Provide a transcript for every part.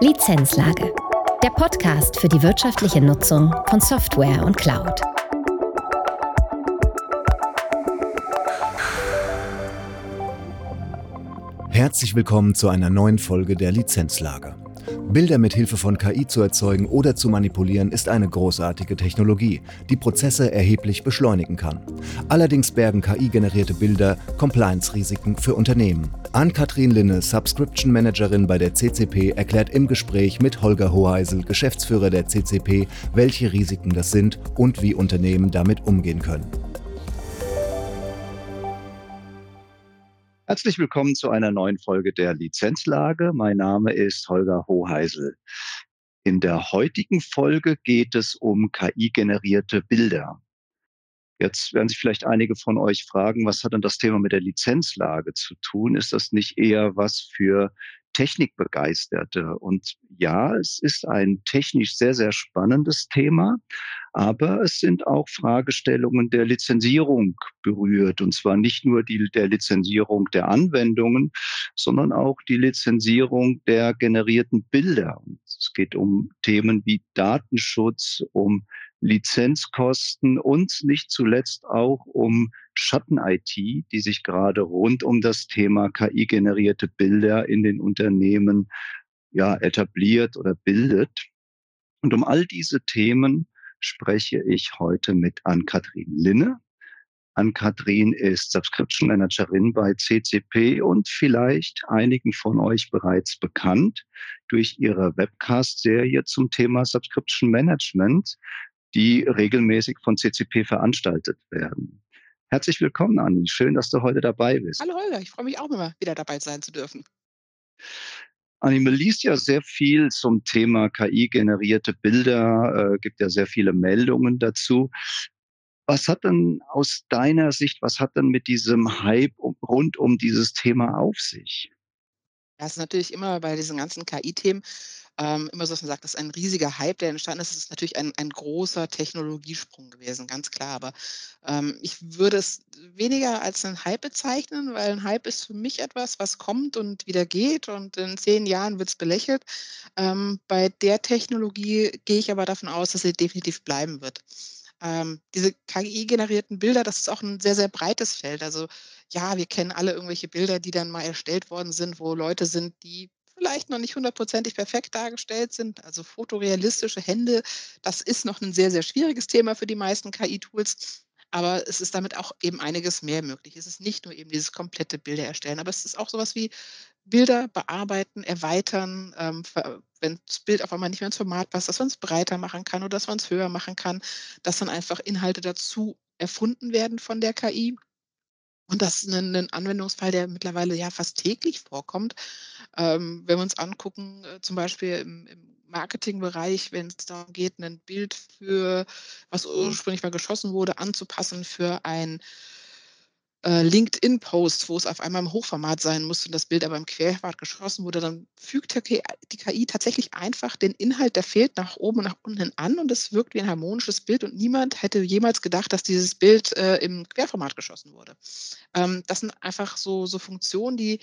Lizenzlage. Der Podcast für die wirtschaftliche Nutzung von Software und Cloud. Herzlich willkommen zu einer neuen Folge der Lizenzlage. Bilder mit Hilfe von KI zu erzeugen oder zu manipulieren ist eine großartige Technologie, die Prozesse erheblich beschleunigen kann. Allerdings bergen KI-generierte Bilder Compliance-Risiken für Unternehmen. Ann-Kathrin Linne, Subscription Managerin bei der CCP, erklärt im Gespräch mit Holger Hoheisel, Geschäftsführer der CCP, welche Risiken das sind und wie Unternehmen damit umgehen können. Herzlich willkommen zu einer neuen Folge der Lizenzlage. Mein Name ist Holger Hoheisel. In der heutigen Folge geht es um KI-generierte Bilder. Jetzt werden sich vielleicht einige von euch fragen, was hat denn das Thema mit der Lizenzlage zu tun? Ist das nicht eher was für Technikbegeisterte? Und ja, es ist ein technisch sehr, sehr spannendes Thema. Aber es sind auch Fragestellungen der Lizenzierung berührt. Und zwar nicht nur die der Lizenzierung der Anwendungen, sondern auch die Lizenzierung der generierten Bilder. Es geht um Themen wie Datenschutz, um Lizenzkosten und nicht zuletzt auch um Schatten-IT, die sich gerade rund um das Thema KI-generierte Bilder in den Unternehmen ja, etabliert oder bildet. Und um all diese Themen spreche ich heute mit Ann-Kathrin Linne. Ann-Kathrin ist Subscription Managerin bei CCP und vielleicht einigen von euch bereits bekannt durch ihre Webcast-Serie zum Thema Subscription Management, die regelmäßig von CCP veranstaltet werden. Herzlich willkommen, Anni. Schön, dass du heute dabei bist. Hallo Holger, ich freue mich auch immer wieder dabei sein zu dürfen. Anime liest ja sehr viel zum Thema KI-generierte Bilder, äh, gibt ja sehr viele Meldungen dazu. Was hat denn aus deiner Sicht, was hat denn mit diesem Hype rund um dieses Thema auf sich? Das ist natürlich immer bei diesen ganzen KI-Themen ähm, immer so, dass man sagt, das ist ein riesiger Hype, der entstanden ist. Es ist natürlich ein, ein großer Technologiesprung gewesen, ganz klar. Aber ähm, ich würde es weniger als einen Hype bezeichnen, weil ein Hype ist für mich etwas, was kommt und wieder geht und in zehn Jahren wird es belächelt. Ähm, bei der Technologie gehe ich aber davon aus, dass sie definitiv bleiben wird. Ähm, diese KI-generierten Bilder, das ist auch ein sehr, sehr breites Feld. Also ja, wir kennen alle irgendwelche Bilder, die dann mal erstellt worden sind, wo Leute sind, die vielleicht noch nicht hundertprozentig perfekt dargestellt sind. Also fotorealistische Hände, das ist noch ein sehr, sehr schwieriges Thema für die meisten KI-Tools. Aber es ist damit auch eben einiges mehr möglich. Es ist nicht nur eben dieses komplette Bilder erstellen, aber es ist auch sowas wie Bilder bearbeiten, erweitern, ähm, wenn das Bild auf einmal nicht mehr ins Format passt, dass man es breiter machen kann oder dass man es höher machen kann, dass dann einfach Inhalte dazu erfunden werden von der KI. Und das ist ein 'nen Anwendungsfall, der mittlerweile ja fast täglich vorkommt. Ähm, wenn wir uns angucken, äh, zum Beispiel im im Marketingbereich, wenn es darum geht, ein Bild für was ursprünglich mal geschossen wurde, anzupassen für ein äh, LinkedIn-Post, wo es auf einmal im Hochformat sein musste und das Bild aber im Querformat geschossen wurde, dann fügt die KI tatsächlich einfach den Inhalt, der fehlt, nach oben und nach unten an und es wirkt wie ein harmonisches Bild und niemand hätte jemals gedacht, dass dieses Bild äh, im Querformat geschossen wurde. Ähm, das sind einfach so, so Funktionen, die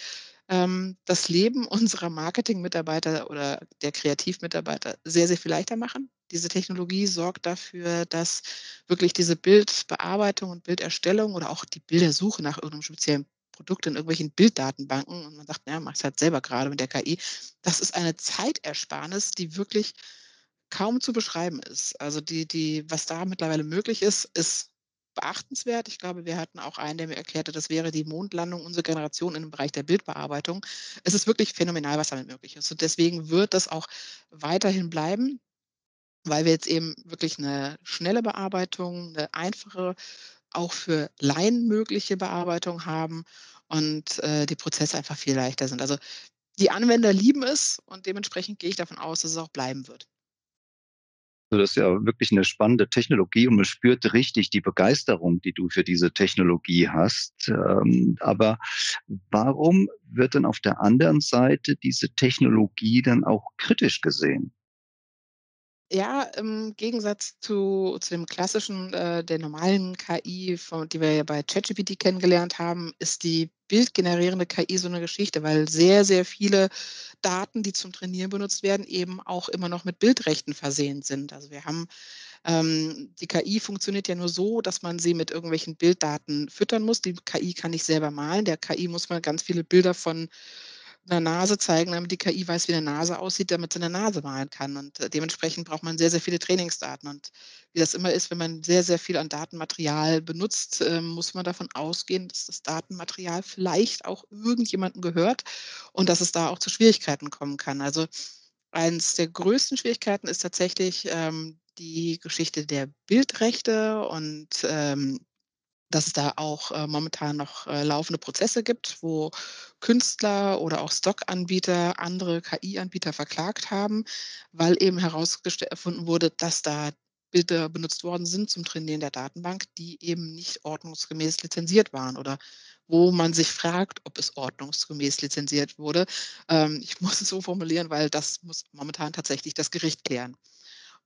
ähm, das Leben unserer Marketing-Mitarbeiter oder der Kreativmitarbeiter sehr, sehr viel leichter machen. Diese Technologie sorgt dafür, dass wirklich diese Bildbearbeitung und Bilderstellung oder auch die Bildersuche nach irgendeinem speziellen Produkt in irgendwelchen Bilddatenbanken und man sagt, ja, mach es halt selber gerade mit der KI. Das ist eine Zeitersparnis, die wirklich kaum zu beschreiben ist. Also die, die, was da mittlerweile möglich ist, ist beachtenswert. Ich glaube, wir hatten auch einen, der mir erklärte, das wäre die Mondlandung unserer Generation in dem Bereich der Bildbearbeitung. Es ist wirklich phänomenal, was damit möglich ist. Und deswegen wird das auch weiterhin bleiben, weil wir jetzt eben wirklich eine schnelle Bearbeitung, eine einfache, auch für Laien mögliche Bearbeitung haben und äh, die Prozesse einfach viel leichter sind. Also die Anwender lieben es und dementsprechend gehe ich davon aus, dass es auch bleiben wird. Also das ist ja wirklich eine spannende Technologie und man spürt richtig die Begeisterung, die du für diese Technologie hast. Ähm, aber warum wird denn auf der anderen Seite diese Technologie dann auch kritisch gesehen? Ja, im Gegensatz zu zu dem klassischen, äh der normalen KI, von die wir ja bei ChatGPT kennengelernt haben, ist die bildgenerierende KI so 'ne Geschichte, weil sehr, sehr viele Daten, die zum Trainieren benutzt werden, eben auch immer noch mit Bildrechten versehen sind. Also, wir haben ähm, die KI funktioniert ja nur so, dass man sie mit irgendwelchen Bilddaten füttern muss. Die KI kann nicht selber malen. Der KI muss man ganz viele Bilder von 'ner Nase zeigen, damit die KI weiß, wie 'ne Nase aussieht, damit sie 'ne Nase malen kann. Und, äh, dementsprechend braucht man sehr, sehr viele Trainingsdaten. Und wie das immer ist, wenn man sehr, sehr viel an Datenmaterial benutzt, ähm, muss man davon ausgehen, dass das Datenmaterial vielleicht auch irgendjemandem gehört und dass es da auch zu Schwierigkeiten kommen kann. Also, eins der größten Schwierigkeiten ist tatsächlich, ähm, die Geschichte der Bildrechte und, ähm, dass es da auch, äh, momentan noch, äh, laufende Prozesse gibt, wo Künstler oder auch Stockanbieter andere KI-Anbieter verklagt haben, weil eben herausgeste erfunden wurde, dass da Bilder benutzt worden sind zum Trainieren der Datenbank, die eben nicht ordnungsgemäß lizenziert waren oder wo man sich fragt, ob es ordnungsgemäß lizenziert wurde. Ähm, ich muss es so formulieren, weil das muss momentan tatsächlich das Gericht klären.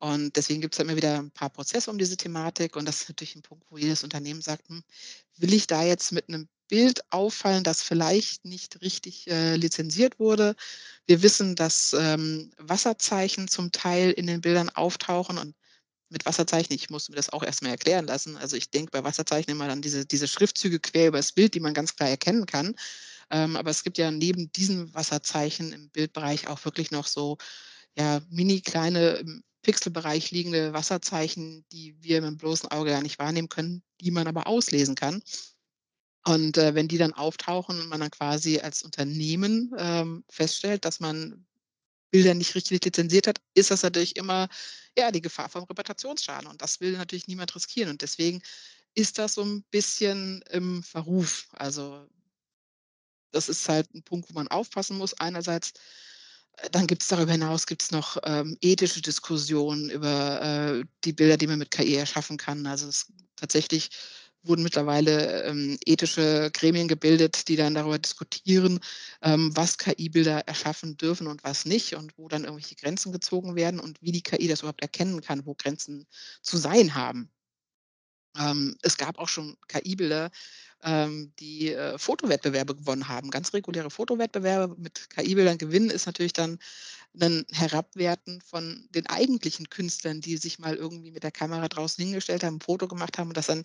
Und deswegen gibt's da immer wieder 'n paar Prozesse um diese Thematik und das ist natürlich 'n Punkt, wo jedes Unternehmen sagt: „Hm, will ich da jetzt mit 'nem Bild auffallen, das vielleicht nicht richtig, äh, lizenziert wurde?“ Wir wissen, dass, ähm, Wasserzeichen zum Teil in den Bildern auftauchen und mit Wasserzeichen ich musste mir das auch erst mal erklären lassen. Also, ich denke bei Wasserzeichen immer an diese diese Schriftzüge quer übers Bild, die man ganz klar erkennen kann. Ähm, aber es gibt ja neben diesen Wasserzeichen im Bildbereich auch wirklich noch so, ja, mini kleine, im Pixelbereich liegende Wasserzeichen, die wir mit'm bloßen Auge ja nicht wahrnehmen können, die man aber auslesen kann. Und, äh, wenn die dann auftauchen und man dann quasi als Unternehmen, ähm, feststellt, dass man Bilder nicht richtig lizenziert hat, ist das natürlich immer, ja, die Gefahr vom Reputationsschaden und das will natürlich niemand riskieren. Und deswegen ist das so 'n bisschen im Verruf. Also das ist halt 'n Punkt, wo man aufpassen muss einerseits. Dann gibt's darüber hinaus gibt's noch, ähm, ethische Diskussionen über, äh, die Bilder, die man mit KI erschaffen kann. Also, es tatsächlich wurden mittlerweile, ähm, ethische Gremien gebildet, die dann darüber diskutieren, ähm, was KI-Bilder erschaffen dürfen und was nicht und wo dann irgendwelche Grenzen gezogen werden und wie die KI das überhaupt erkennen kann, wo Grenzen zu sein haben. Ähm, es gab auch schon KI-Bilder, ähm, die, äh, Fotowettbewerbe gewonnen haben. Ganz reguläre Fotowettbewerbe mit KI-Bildern gewinnen ist natürlich dann 'nen Herabwerten von den eigentlichen Künstlern, die sich mal irgendwie mit der Kamera draußen hingestellt haben, 'n Foto gemacht haben und das dann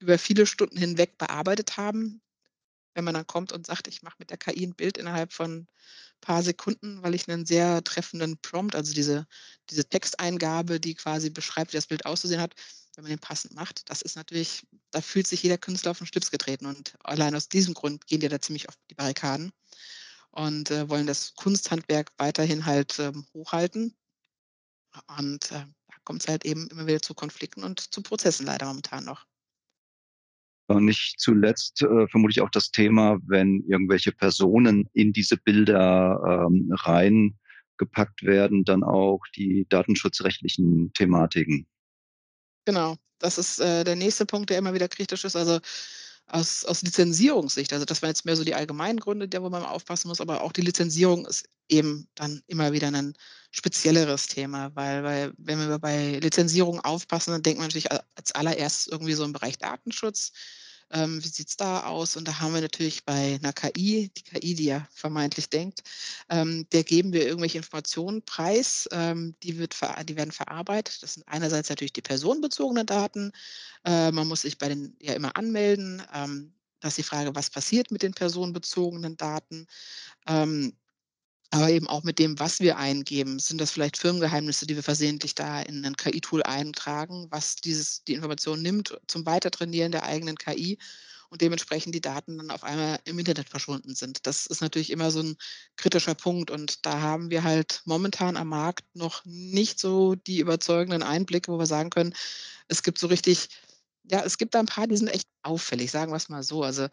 über viele Stunden hinweg bearbeitet haben. Wenn man dann kommt und sagt: „Ich mache mit der KI 'n Bild innerhalb von paar Sekunden, weil ich 'nen sehr treffenden Prompt“, also diese diese Texteingabe, die quasi beschreibt, wie das Bild auszusehen hat, wenn man den passend macht, das ist natürlich da fühlt sich jeder Künstler auf 'n Schlips getreten und allein aus diesem Grund gehen die da ziemlich auf die Barrikaden und, äh, wollen das Kunsthandwerk weiterhin halt, ähm, hochhalten. Und, äh, da kommt's halt eben immer wieder zu Konflikten und zu Prozessen leider momentan noch. Und nicht zuletzt, äh, vermutlich auch das Thema, wenn irgendwelche Personen in diese Bilder, ähm, reingepackt werden, dann auch die datenschutzrechtlichen Thematiken. Genau, das ist, äh, der nächste Punkt, der immer wieder kritisch ist. Also, aus aus Lizenzierungssicht, also das waren jetzt mehr so die allgemeinen Gründe, da wo man aufpassen muss, aber auch die Lizenzierung ist eben dann immer wieder 'nen spezielleres Thema, weil weil wenn wir bei Lizenzierung aufpassen, dann denkt man natürlich a als Allererstes irgendwie so im Bereich Datenschutz. Ähm, wie sieht's da aus? Und da haben wir natürlich bei 'ner KI die KI, die ja vermeintlich denkt, ähm, der geben wir irgendwelche Informationen preis, ähm, die wird die werden verarbeitet. Das sind einerseits natürlich die personenbezogenen Daten. Äh, man muss sich bei denen ja immer anmelden. Ähm, da ist die Frage, was passiert mit den personenbezogenen Daten? Ähm, aber eben auch mit dem, was wir eingeben. Sind das vielleicht Firmengeheimnisse, die wir versehentlich da in 'nen KI-Tool eintragen, was dieses die Information nimmt zum Weitertrainieren der eigenen KI und dementsprechend die Daten dann auf einmal im Internet verschwunden sind. Das ist natürlich immer so 'n kritischer Punkt und da haben wir halt momentan am Markt noch nicht so die überzeugenden Einblicke, wo wir sagen können, es gibt so richtig ja, es gibt da 'n paar, die sind echt auffällig, sagen wir's mal so. Also,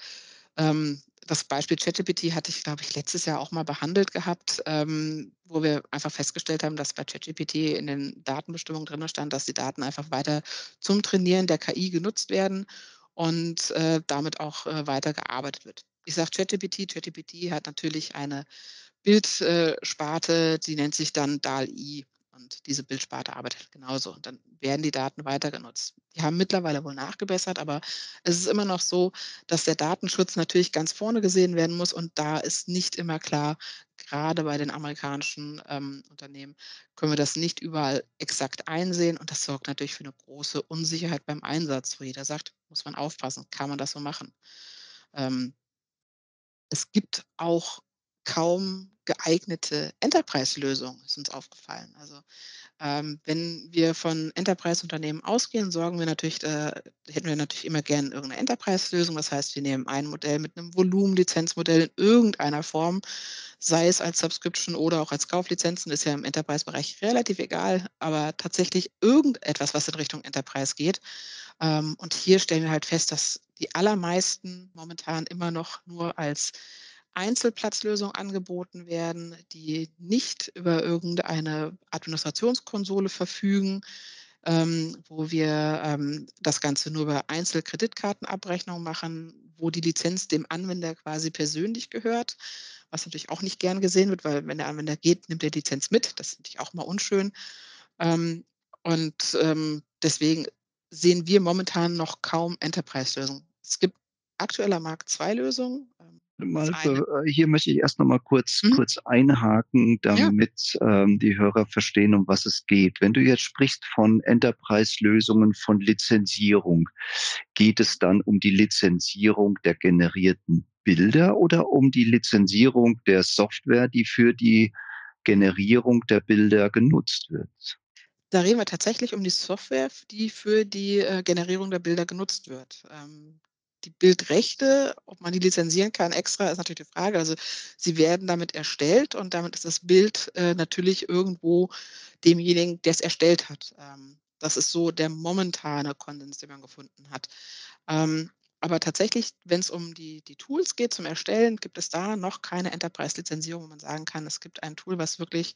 ähm, das Beispiel ChatGPT hatte ich, glaube ich, letztes Jahr auch mal behandelt gehabt, ähm, wo wir einfach festgestellt haben, dass bei ChatGPT in den Datenbestimmungen drinnen stand, dass die Daten einfach weiter zum Trainieren der KI genutzt werden und, äh, damit auch, äh, weitergearbeitet wird. Ich sage ChatGPT, ChatGPT hat natürlich eine Bild äh, Sparte, die nennt sich dann DALL-E. Und diese Bildsparte arbeitet genauso und dann werden die Daten weiter genutzt. Die haben mittlerweile wohl nachgebessert, aber es ist immer noch so, dass der Datenschutz natürlich ganz vorne gesehen werden muss und da ist nicht immer klar, grade bei den amerikanischen, ähm, Unternehmen können wir das nicht überall exakt einsehen und das sorgt natürlich für 'ne große Unsicherheit beim Einsatz, wo jeder sagt: „Muss man aufpassen, kann man das so machen?“ Ähm es gibt auch kaum geeignete Enterprise-Lösungen, ist uns aufgefallen. Also, ähm, wenn wir von Enterprise-Unternehmen ausgehen, sorgen wir natürlich äh, hätten wir natürlich immer gern irgend 'ne Enterprise-Lösung. Das heißt, wir nehmen ein Modell mit 'nem Volumenlizenzmodell in irgendeiner Form, sei es als Subscription oder auch als Kauflizenzen, ist ja im Enterprise-Bereich relativ egal, aber tatsächlich irgendetwas, was in Richtung Enterprise geht. Ähm, und hier stellen wir halt fest, dass die allermeisten momentan immer noch nur als Einzelplatzlösung angeboten werden, die nicht über irgendeine Administrationskonsole verfügen, ähm, wo wir, ähm, das Ganze nur über Einzelkreditkartenabrechnung machen, wo die Lizenz dem Anwender quasi persönlich gehört, was natürlich auch nicht gern gesehen wird, weil wenn der Anwender geht, nimmt er die Lizenz mit. Das ist natürlich auch mal unschön. Ähm, und, ähm, deswegen sehen wir momentan noch kaum Enterprise-Lösungen. Es gibt aktuell am Markt 2 Lösungen. Äh, hier möchte ich erst noch mal kurz Mhm. kurz einhaken, Ja. damit, ähm, die Hörer verstehen, um was es geht. Wenn du jetzt sprichst von Enterprise-Lösungen, von Lizenzierung, geht es dann um die Lizenzierung der generierten Bilder oder um die Lizenzierung der Software, die für die Generierung der Bilder genutzt wird? Da reden wir tatsächlich um die Software, die für die, äh, Generierung der Bilder genutzt wird. Ähm, die Bildrechte, ob man die lizenzieren kann extra, ist natürlich die Frage. Also, sie werden damit erstellt und damit ist das Bild, äh, natürlich irgendwo demjenigen, der's erstellt hat. Ähm, das ist so der momentane Konsens, den man gefunden hat. Ähm, aber tatsächlich, wenn's um die die Tools geht zum Erstellen, gibt es da noch keine Enterprise-Lizenzierung, wo man sagen kann, es gibt ein Tool, was wirklich,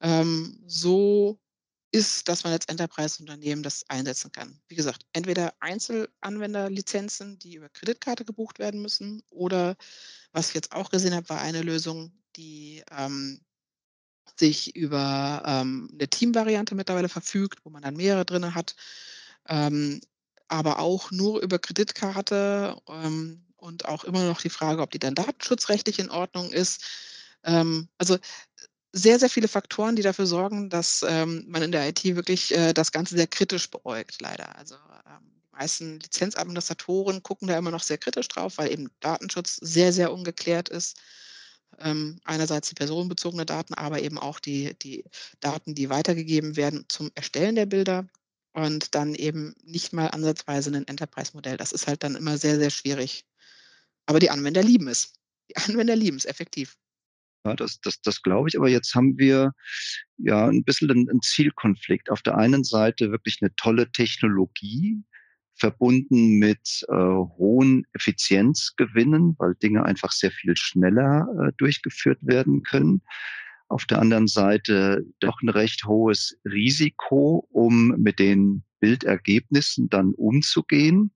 ähm, so ist, dass man als Enterprise-Unternehmen das einsetzen kann. Wie gesagt, entweder Einzelanwenderlizenzen, die über Kreditkarte gebucht werden müssen oder was ich jetzt auch gesehen habe, war eine Lösung, die, ähm, sich über, ähm, 'ne Teamvariante mittlerweile verfügt, wo man dann mehrere drinne hat, ähm, aber auch nur über Kreditkarte, ähm, und auch immer noch die Frage, ob die dann datenschutzrechtlich in Ordnung ist. Ähm, also, sehr, sehr viele Faktoren, die dafür sorgen, dass, ähm, man in der IT wirklich, äh, das Ganze sehr kritisch beäugt leider. Also, ähm, die meisten Lizenzadministratoren gucken da immer noch sehr kritisch drauf, weil eben Datenschutz sehr, sehr ungeklärt ist. Ähm, einerseits die personenbezogene Daten, aber eben auch die die Daten, die weitergegeben werden zum Erstellen der Bilder und dann eben nicht mal ansatzweise 'nen Enterprise-Modell. Das ist halt dann immer sehr, sehr schwierig. Aber die Anwender lieben es. Die Anwender lieben's effektiv. Ja, das das das glaube ich, aber jetzt haben wir ja 'n bisschen 'n 'n Zielkonflikt. Auf der einen Seite wirklich 'ne tolle Technologie, verbunden mit, äh, hohen Effizienzgewinnen, weil Dinge einfach sehr viel schneller, äh, durchgeführt werden können. Auf der anderen Seite doch 'n recht hohes Risiko, um mit den Bildergebnissen dann umzugehen.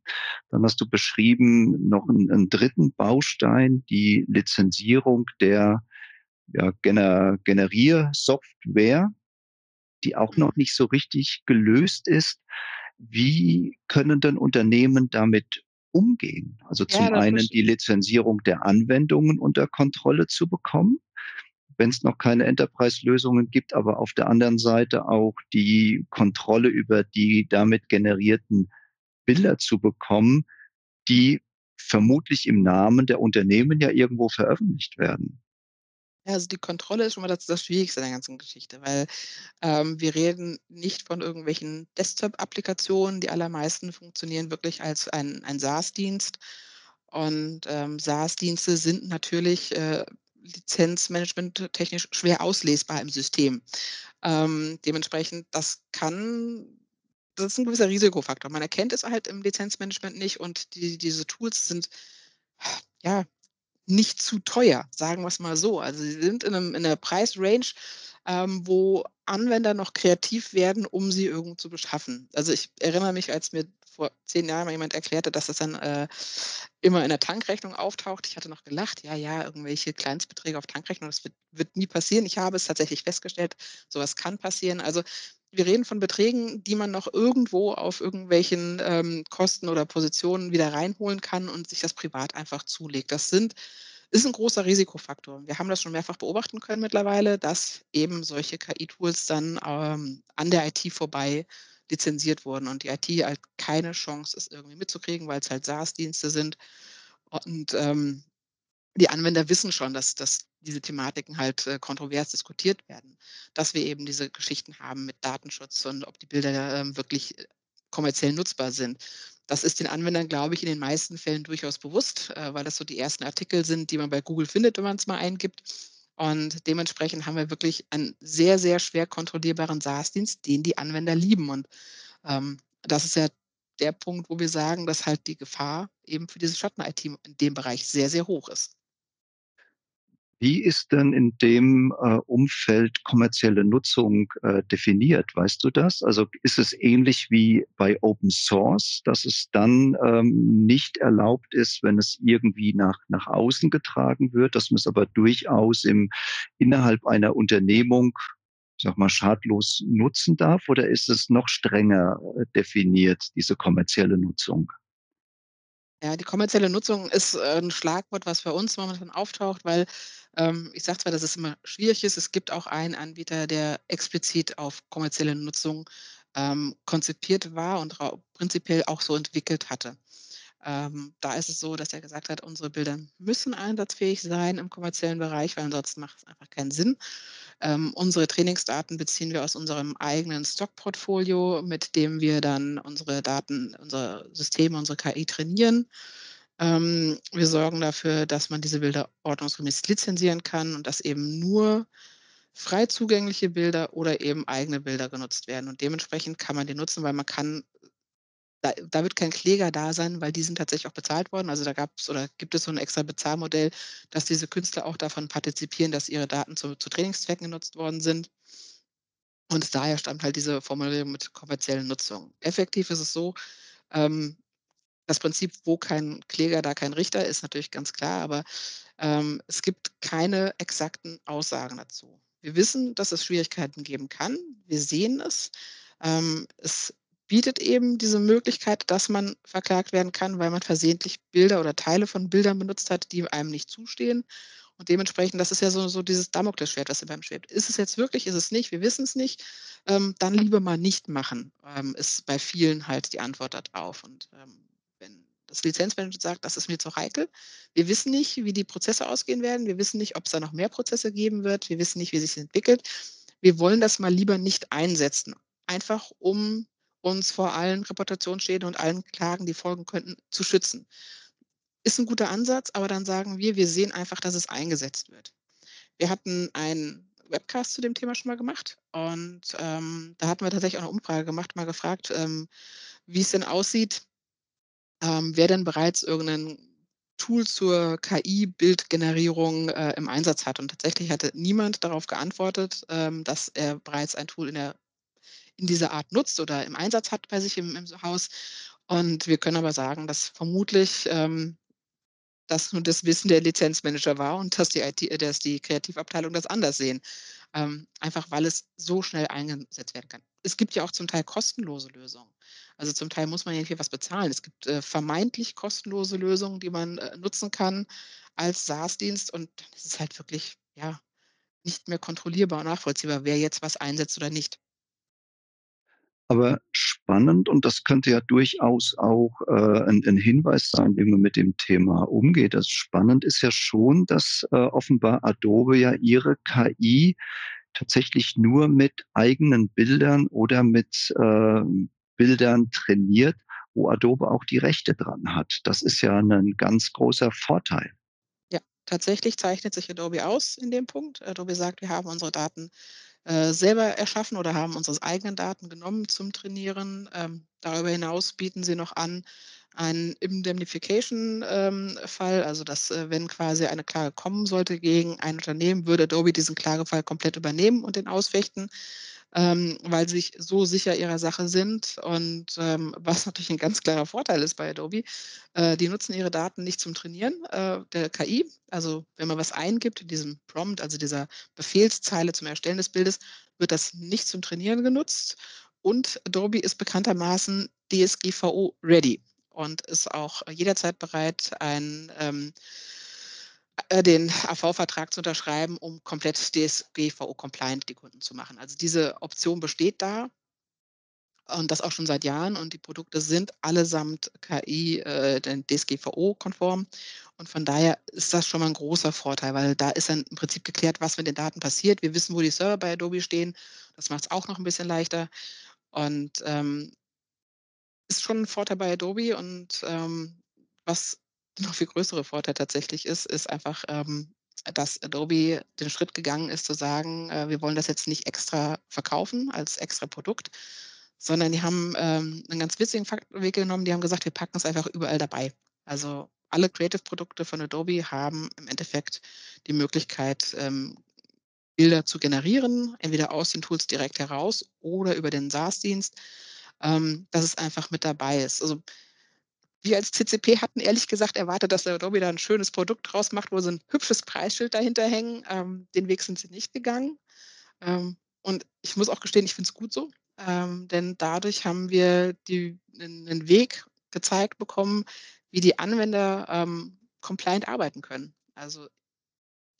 Dann hast du beschrieben noch 'n 'n 3. Baustein, die Lizenzierung der, ja, Gener Generiersoftware, die auch Mhm. noch nicht so richtig gelöst ist. Wie können denn Unternehmen damit umgehen? Also, Ja, zum das einen die Lizenzierung der Anwendungen unter Kontrolle zu bekommen, wenn's noch keine Enterprise-Lösungen gibt, aber auf der anderen Seite auch die Kontrolle über die damit generierten Bilder zu bekommen, die vermutlich im Namen der Unternehmen ja irgendwo veröffentlicht werden. Also, die Kontrolle ist schon mal das das Schwierigste der ganzen Geschichte, weil, ähm, wir reden nicht von irgendwelchen Desktop-Applikationen. Die allermeisten funktionieren wirklich als ein ein SaaS-Dienst und, ähm, SaaS-Dienste sind natürlich, äh, lizenzmanagementtechnisch schwer auslesbar im System. Ähm, dementsprechend, das kann das ist 'n gewisser Risikofaktor. Man erkennt es halt im Lizenzmanagement nicht und die diese Tools sind, ja, nicht zu teuer, sagen wir's mal so. Also, sie sind in 'nem in 'ner Preisrange, ähm, wo Anwender noch kreativ werden, um sie irgendwo zu beschaffen. Also, ich erinnere mich, als mir vor 10 Jahren mal jemand erklärte, dass das dann, äh, immer in der Tankrechnung auftaucht. Ich hatte noch gelacht: „Ja, ja, irgendwelche Kleinstbeträge auf Tankrechnung, das wird wird nie passieren.“ Ich habe es tatsächlich festgestellt, so was kann passieren. Also, wir reden von Beträgen, die man noch irgendwo auf irgendwelchen, ähm, Kosten oder Positionen wieder reinholen kann und sich das privat einfach zulegt. Das sind ist 'n großer Risikofaktor. Wir haben das schon mehrfach beobachten können mittlerweile, dass eben solche KI-Tools dann, ähm, an der IT vorbei lizenziert wurden und die IT halt keine Chance, es irgendwie mitzukriegen, weil's halt SaaS-Dienste sind. Und, ähm, die Anwender wissen schon, dass dass diese Thematiken halt, äh, kontrovers diskutiert werden, dass wir eben diese Geschichten haben mit Datenschutz und ob die Bilder, ähm, wirklich, äh, kommerziell nutzbar sind. Das ist den Anwendern, glaube ich, in den meisten Fällen durchaus bewusst, äh, weil das so die ersten Artikel sind, die man bei Google findet, wenn man's mal eingibt. Und dementsprechend haben wir wirklich einen sehr, sehr schwer kontrollierbaren SaaS-Dienst, den die Anwender lieben. Und, ähm, das ist ja der Punkt, wo wir sagen, dass halt die Gefahr eben für diese Schatten-IT in dem Bereich sehr, sehr hoch ist. Wie ist denn in dem, äh, Umfeld kommerzielle Nutzung, äh, definiert? Weißt du das? Also, ist es ähnlich wie bei Open Source, dass es dann, ähm, nicht erlaubt ist, wenn es irgendwie nach nach außen getragen wird, dass man's aber durchaus im innerhalb einer Unternehmung, sage mal, schadlos nutzen darf? Oder ist es noch strenger, äh, definiert, diese kommerzielle Nutzung? Ja, die kommerzielle Nutzung ist, äh, 'n Schlagwort, was bei uns momentan auftaucht, weil, ähm, ich sage zwar, dass es immer schwierig ist, es gibt auch einen Anbieter, der explizit auf kommerzielle Nutzung, ähm, konzipiert war und prinzipiell auch so entwickelt hatte. Ähm, da ist es so, dass er gesagt hat: „Unsere Bilder müssen einsatzfähig sein im kommerziellen Bereich, weil ansonsten macht's einfach keinen Sinn.“ Ähm, unsere Trainingsdaten beziehen wir aus unserem eigenen Stock-Portfolio, mit dem wir dann unsere Daten unser System, unsere KI trainieren. Ähm, wir sorgen dafür, dass man diese Bilder ordnungsgemäß lizenzieren kann und dass eben nur frei zugängliche Bilder oder eben eigene Bilder genutzt werden. Und dementsprechend kann man die nutzen, weil man kann da da wird kein Kläger da sein, weil die sind tatsächlich auch bezahlt worden. Also, da gab's oder gibt es so 'n extra Bezahlmodell, dass diese Künstler auch davon partizipieren, dass ihre Daten zu zu Trainingszwecken genutzt worden sind. Und daher stammt halt diese Formulierung mit kommerziellen Nutzung. Effektiv ist es so, ähm, das Prinzip: „Wo kein Kläger, da kein Richter“, ist natürlich ganz klar, aber, ähm, es gibt keine exakten Aussagen dazu. Wir wissen, dass es Schwierigkeiten geben kann. Wir sehen es. Ähm, es bietet eben diese Möglichkeit, dass man verklagt werden kann, weil man versehentlich Bilder oder Teile von Bildern benutzt hat, die einem nicht zustehen. Und dementsprechend das ist ja so so dieses Damoklesschwert, was einem schwebt. Ist es jetzt wirklich, ist es nicht? Wir wissen's nicht. Ähm, dann lieber mal nicht machen, ähm, ist bei vielen halt die Antwort da drauf. Und, ähm, wenn das Lizenzmanagement sagt: „Das ist mir zu heikel. Wir wissen nicht, wie die Prozesse ausgehen werden. Wir wissen nicht, ob's da noch mehr Prozesse geben wird. Wir wissen nicht, wie sich's entwickelt. Wir wollen das mal lieber nicht einsetzen.“ Einfach, um uns vor allen Reputationsschäden und allen Klagen, die folgen könnten, zu schützen. Ist 'n guter Ansatz, aber dann sagen wir: „Wir sehen einfach, dass es eingesetzt wird.“ Wir hatten einen Webcast zu dem Thema schon mal gemacht und, ähm, da hatten wir tatsächlich auch 'ne Umfrage gemacht, mal gefragt, ähm, wie's denn aussieht, ähm, wer denn bereits irgend 'nen Tool zur KI-Bildgenerierung, äh, im Einsatz hat. Und tatsächlich hatte niemand darauf geantwortet, ähm, dass er bereits ein Tool in der in dieser Art nutzt oder im Einsatz hat bei sich im im Haus. Und wir können aber sagen, dass vermutlich, ähm, das nur das Wissen der Lizenzmanager war und dass die IT äh, dass die Kreativabteilung das anders sehen, ähm, einfach weil es so schnell eingesetzt werden kann. Es gibt ja auch zum Teil kostenlose Lösungen. Also, zum Teil muss man ja hier was bezahlen. Es gibt, äh, vermeintlich kostenlose Lösungen, die man, äh, nutzen kann als SaaS-Dienst und dann ist es halt wirklich, ja, nicht mehr kontrollierbar und nachvollziehbar, wer jetzt was einsetzt oder nicht. Aber spannend und das könnte ja durchaus auch, äh, 'n 'n Hinweis sein, wie man mit dem Thema umgeht. Das spannend ist ja schon, dass, äh, offenbar Adobe ja ihre KI tatsächlich nur mit eigenen Bildern oder mit, ähm, Bildern trainiert, wo Adobe auch die Rechte dran hat. Das ist ja 'nen ganz großer Vorteil. Ja, tatsächlich zeichnet sich Adobe aus in dem Punkt. Adobe sagt: „Wir haben unsere Daten, äh, selber erschaffen oder haben unsere eigenen Daten genommen zum Trainieren.“ Ähm, darüber hinaus bieten sie noch an einen Indemnification, ähm, also, dass, äh, wenn quasi eine Klage kommen sollte gegen ein Unternehmen, würde Adobe diesen Klagefall komplett übernehmen und den ausfechten. Ähm, weil sie sich so sicher ihrer Sache sind. Und ähm, was natürlich ein ganz klarer Vorteil ist bei Adobe, äh, die nutzen ihre Daten nicht zum Trainieren äh, der KI. Also wenn man was eingibt in diesem Prompt, also dieser Befehlszeile zum Erstellen des Bildes, wird das nicht zum Trainieren genutzt. Und Adobe ist bekanntermaßen DSGVO ready und ist auch jederzeit bereit, ein ähm, äh, den AV-Vertrag zu unterschreiben, um komplett DSGVO-compliant die Kunden zu machen. Also diese Option besteht da und das auch schon seit Jahren und die Produkte sind allesamt KI, äh, DSGVO-konform und von daher ist das schon mal ein großer Vorteil, weil da ist dann im Prinzip geklärt, was mit den Daten passiert. Wir wissen, wo die Server bei Adobe stehen. Das macht es auch noch ein bisschen leichter und, ähm ist schon ein Vorteil bei Adobe und, ähm, was noch viel größere Vorteil tatsächlich ist, ist einfach, ähm, dass Adobe den Schritt gegangen ist zu sagen, äh, wir wollen das jetzt nicht extra verkaufen als extra Produkt, sondern die haben, ähm, 'nen ganz witzigen Weg genommen. Die haben gesagt: „Wir packen es einfach überall dabei.“ Also, alle Creative-Produkte von Adobe haben im Endeffekt die Möglichkeit, ähm, Bilder zu generieren, entweder aus den Tools direkt heraus oder über den SaaS-Dienst, ähm, dass es einfach mit dabei ist. Also wir als CCP hatten ehrlich gesagt erwartet, dass Adobe da 'n schönes Produkt draus macht, wo sie 'n hübsches Preisschild dahinter hängen. Ähm, den Weg sind sie nicht gegangen. Ähm, und ich muss auch gestehen, ich finde es gut so, ähm, denn dadurch haben wir die 'nen 'nen Weg gezeigt bekommen, wie die Anwender, ähm, compliant arbeiten können. Also,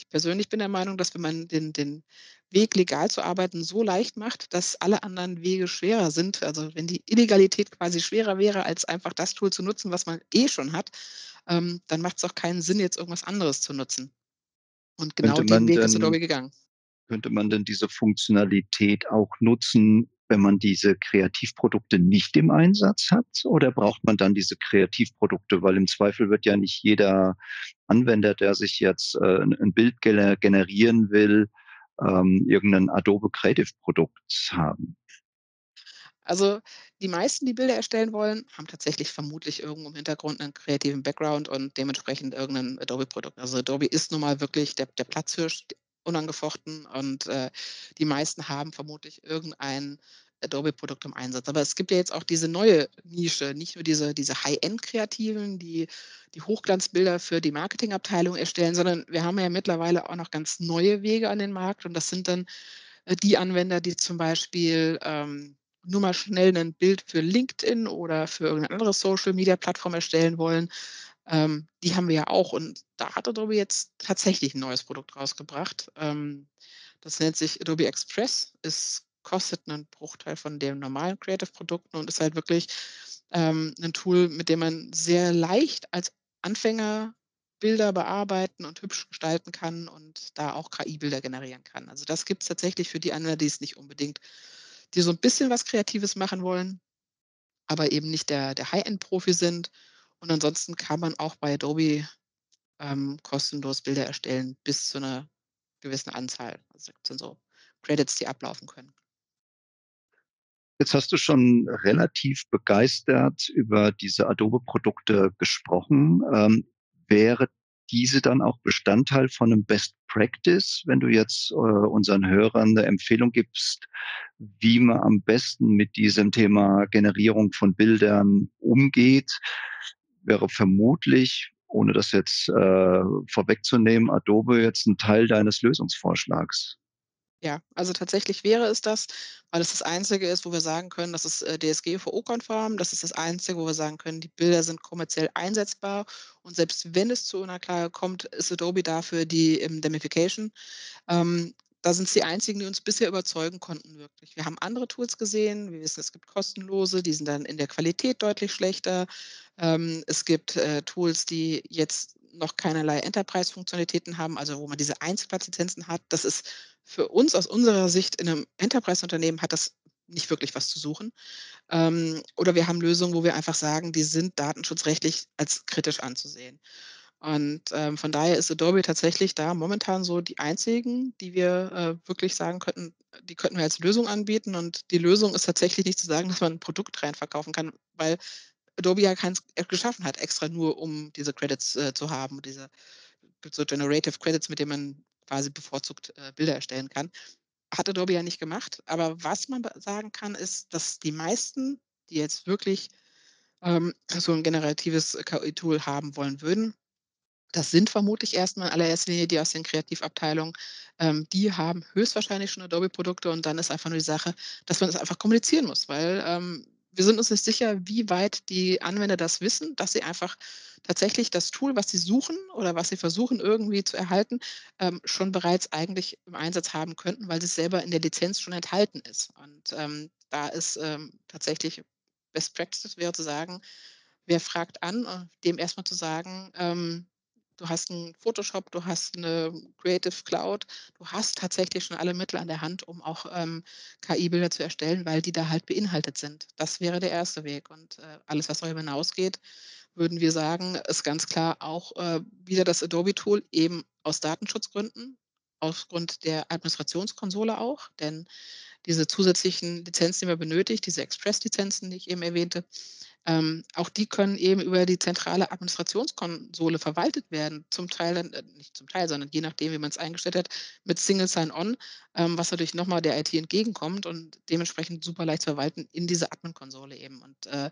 ich persönlich bin der Meinung, dass wenn man den den Weg, legal zu arbeiten, so leicht macht, dass alle anderen Wege schwerer sind also, wenn die Illegalität quasi schwerer wäre, als einfach das Tool zu nutzen, was man eh schon hat, ähm, dann macht's auch keinen Sinn, jetzt irgendwas anderes zu nutzen. Und genau den Weg ist denn Adobe gegangen. könnte man denn diese Funktionalität auch nutzen, wenn man diese Kreativprodukte nicht im Einsatz hat? Oder braucht man dann diese Kreativprodukte? Weil im Zweifel wird ja nicht jeder Anwender, der sich jetzt, äh, 'n 'n Bild gene generieren will, ähm, irgend 'nen Adobe Creative Produkt haben. Also, die meisten, die Bilder erstellen wollen, haben tatsächlich vermutlich irgendwo im Hintergrund 'nen kreativen Background und dementsprechend irgend 'nen Adobe-Produkt. Also, Adobe ist nun mal wirklich der der Platzhirsch, unangefochten und, äh, die meisten haben vermutlich irgendein Adobe-Produkt im Einsatz. Aber es gibt ja jetzt auch diese neue Nische, nicht nur diese diese High-End-Kreativen, die die Hochglanzbilder für die Marketingabteilung erstellen, sondern wir haben ja mittlerweile auch noch ganz neue Wege an den Markt und das sind dann, äh, die Anwender, die zum Beispiel, ähm, nur mal schnell 'nen Bild für LinkedIn oder für irgendeine andere Social-Media-Plattform erstellen wollen. Ähm, die haben wir ja auch und da hat Adobe jetzt tatsächlich 'n neues Produkt rausgebracht. Ähm, das nennt sich Adobe Express. Es kostet 'nen Bruchteil von den normalen Creative-Produkten und ist halt wirklich, ähm, 'nen Tool, mit dem man sehr leicht als Anfänger Bilder bearbeiten und hübsch gestalten kann und da auch KI-Bilder generieren kann. Also, das gibt's tatsächlich für die Anwender, die es nicht unbedingt die so 'n bisschen was Kreatives machen wollen, aber eben nicht der der High-End-Profi sind. Und ansonsten kann man auch bei Adobe, ähm, kostenlos Bilder erstellen bis zu 'ner gewissen Anzahl. Also, da gibt's dann so Credits, die ablaufen können. Jetzt hast du schon relativ begeistert über diese Adobe-Produkte gesprochen. Ähm, wäre diese dann auch Bestandteil von 'nem Best Practice, wenn du jetzt, äh, unseren Hörern 'ne Empfehlung gibst, wie man am besten mit diesem Thema Generierung von Bildern umgeht, wäre vermutlich, ohne das jetzt, äh, vorwegzunehmen, Adobe jetzt 'n Teil deines Lösungsvorschlags? Ja, also tatsächlich wäre es das, weil es das Einzige ist, wo wir sagen können, das ist, äh, DSGVO-konform. Das ist das Einzige, wo wir sagen können, die Bilder sind kommerziell einsetzbar. Und selbst wenn es zu 'ner Klage kommt, ist Adobe da für die Indemnification. Ähm, da sind's die einzigen, die uns bisher überzeugen konnten wirklich. Wir haben andere Tools gesehen. Wir wissen, es gibt kostenlose, die sind dann in der Qualität deutlich schlechter. Ähm, es gibt, äh, Tools, die jetzt noch keinerlei Enterprise-Funktionalitäten haben, also wo man diese Einzelplatzlizenzen hat. Das ist für uns aus unserer Sicht in 'nem Enterprise-Unternehmen hat das nicht wirklich was zu suchen. Ähm, oder wir haben Lösungen, wo wir einfach sagen, die sind datenschutzrechtlich als kritisch anzusehen. Und, ähm, von daher ist Adobe tatsächlich da momentan so die einzigen, die wir, äh, wirklich sagen könnten, die könnten wir als Lösung anbieten. Und die Lösung ist tatsächlich nicht zu sagen, dass man 'n Produkt rein verkaufen kann, weil Adobe ja keins äh, geschaffen hat, extra nur um diese Credits, äh, zu haben, diese so Generative Credits, mit denen man quasi bevorzugt, äh, Bilder erstellen kann. hat Adobe ja nicht gemacht. Aber was man sagen kann, ist, dass die meisten, die jetzt wirklich ähm, so ein generatives KI-Tool haben wollen würden, das sind vermutlich erstmal in allererster Linie die aus den Kreativabteilungen. Ähm, die haben höchstwahrscheinlich schon Adobe-Produkte und dann ist einfach nur die Sache, dass man das einfach kommunizieren muss, weil ähm, wir sind uns nicht sicher, wie weit die Anwender das wissen, dass sie einfach tatsächlich das Tool, was sie suchen oder was sie versuchen irgendwie zu erhalten, ähm, schon bereits eigentlich im Einsatz haben könnten, weil es selber in der Lizenz schon enthalten ist. Und ähm, da ist ähm, tatsächlich Best Practice wäre zu sagen, wer fragt an, äh, dem erstmal zu sagen, ähm, Du hast 'n Photoshop, du hast 'ne Creative Cloud. Du hast tatsächlich schon alle Mittel an der Hand, um auch, ähm, KI-Bilder zu erstellen, weil die da halt beinhaltet sind. Das wäre der erste Weg und, äh, alles, was darüber hinausgeht, würden wir sagen, ist ganz klar auch, äh, wieder das Adobe-Tool eben aus Datenschutzgründen, aufgrund der Administrationskonsole auch, denn diese zusätzlichen Lizenzen, die man benötigt, diese Express-Lizenzen, die ich eben erwähnte, ähm, auch die können eben über die zentrale Administrationskonsole verwaltet werden. Zum Teil äh, nicht zum Teil, sondern je nachdem, wie man es eingestellt hat, mit Single Sign-On, ähm, was natürlich nochmal der IT entgegenkommt und dementsprechend super leicht zu verwalten in dieser Admin-Konsole eben. Und äh,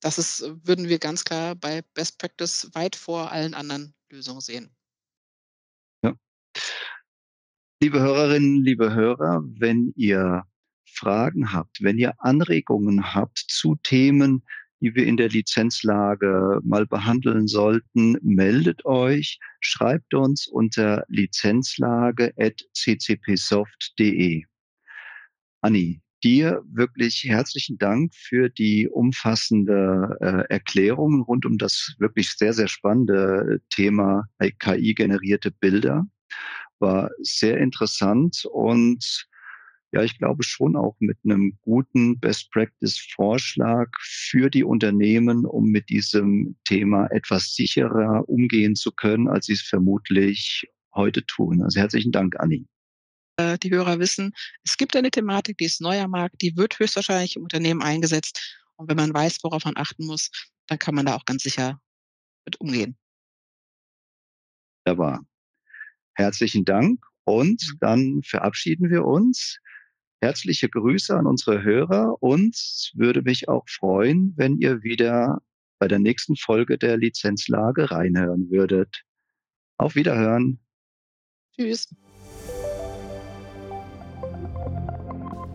das ist, würden wir ganz klar bei Best Practice weit vor allen anderen Lösungen sehen. Ja. Liebe Hörerinnen, liebe Hörer, wenn ihr Fragen habt, wenn ihr Anregungen habt zu Themen, die wir in der Lizenzlage mal behandeln sollten, meldet euch, schreibt uns unter lizenzlage.ccpsoft.de. Anni, dir wirklich herzlichen Dank für die umfassende äh, Erklärung rund um das wirklich sehr, sehr spannende Thema KI-generierte Bilder. War sehr interessant und ja, ich glaube schon auch mit einem guten Best-Practice-Vorschlag für die Unternehmen, um mit diesem Thema etwas sicherer umgehen zu können, als sie es vermutlich heute tun. Also herzlichen Dank, Anni. Äh, die Hörer wissen, es gibt eine Thematik, die ist neu am Markt, die wird höchstwahrscheinlich im Unternehmen eingesetzt. Und wenn man weiß, worauf man achten muss, dann kann man da auch ganz sicher mit umgehen. Wunderbar. Herzlichen Dank und mhm. dann verabschieden wir uns. Herzliche Grüße an unsere Hörer und würde mich auch freuen, wenn ihr wieder bei der nächsten Folge der Lizenzlage reinhören würdet. Auf Wiederhören. Tschüss.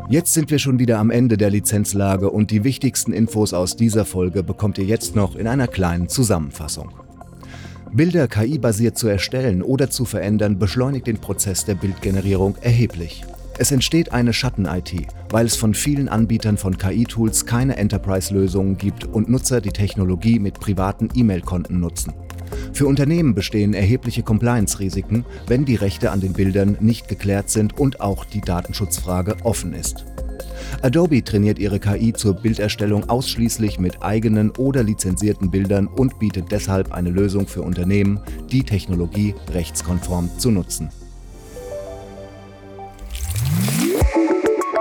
Jetzt sind wir schon wieder am Ende der Lizenzlage und die wichtigsten Infos aus dieser Folge bekommt ihr jetzt noch in einer kleinen Zusammenfassung. Bilder KI-basiert zu erstellen oder zu verändern beschleunigt den Prozess der Bildgenerierung erheblich. Es entsteht eine Schatten-IT, weil es von vielen Anbietern von KI-Tools keine Enterprise-Lösungen gibt und Nutzer die Technologie mit privaten E-Mail-Konten nutzen. Für Unternehmen bestehen erhebliche Compliance-Risiken, wenn die Rechte an den Bildern nicht geklärt sind und auch die Datenschutzfrage offen ist. Adobe trainiert ihre KI zur Bilderstellung ausschließlich mit eigenen oder lizenzierten Bildern und bietet deshalb eine Lösung für Unternehmen, die Technologie rechtskonform zu nutzen.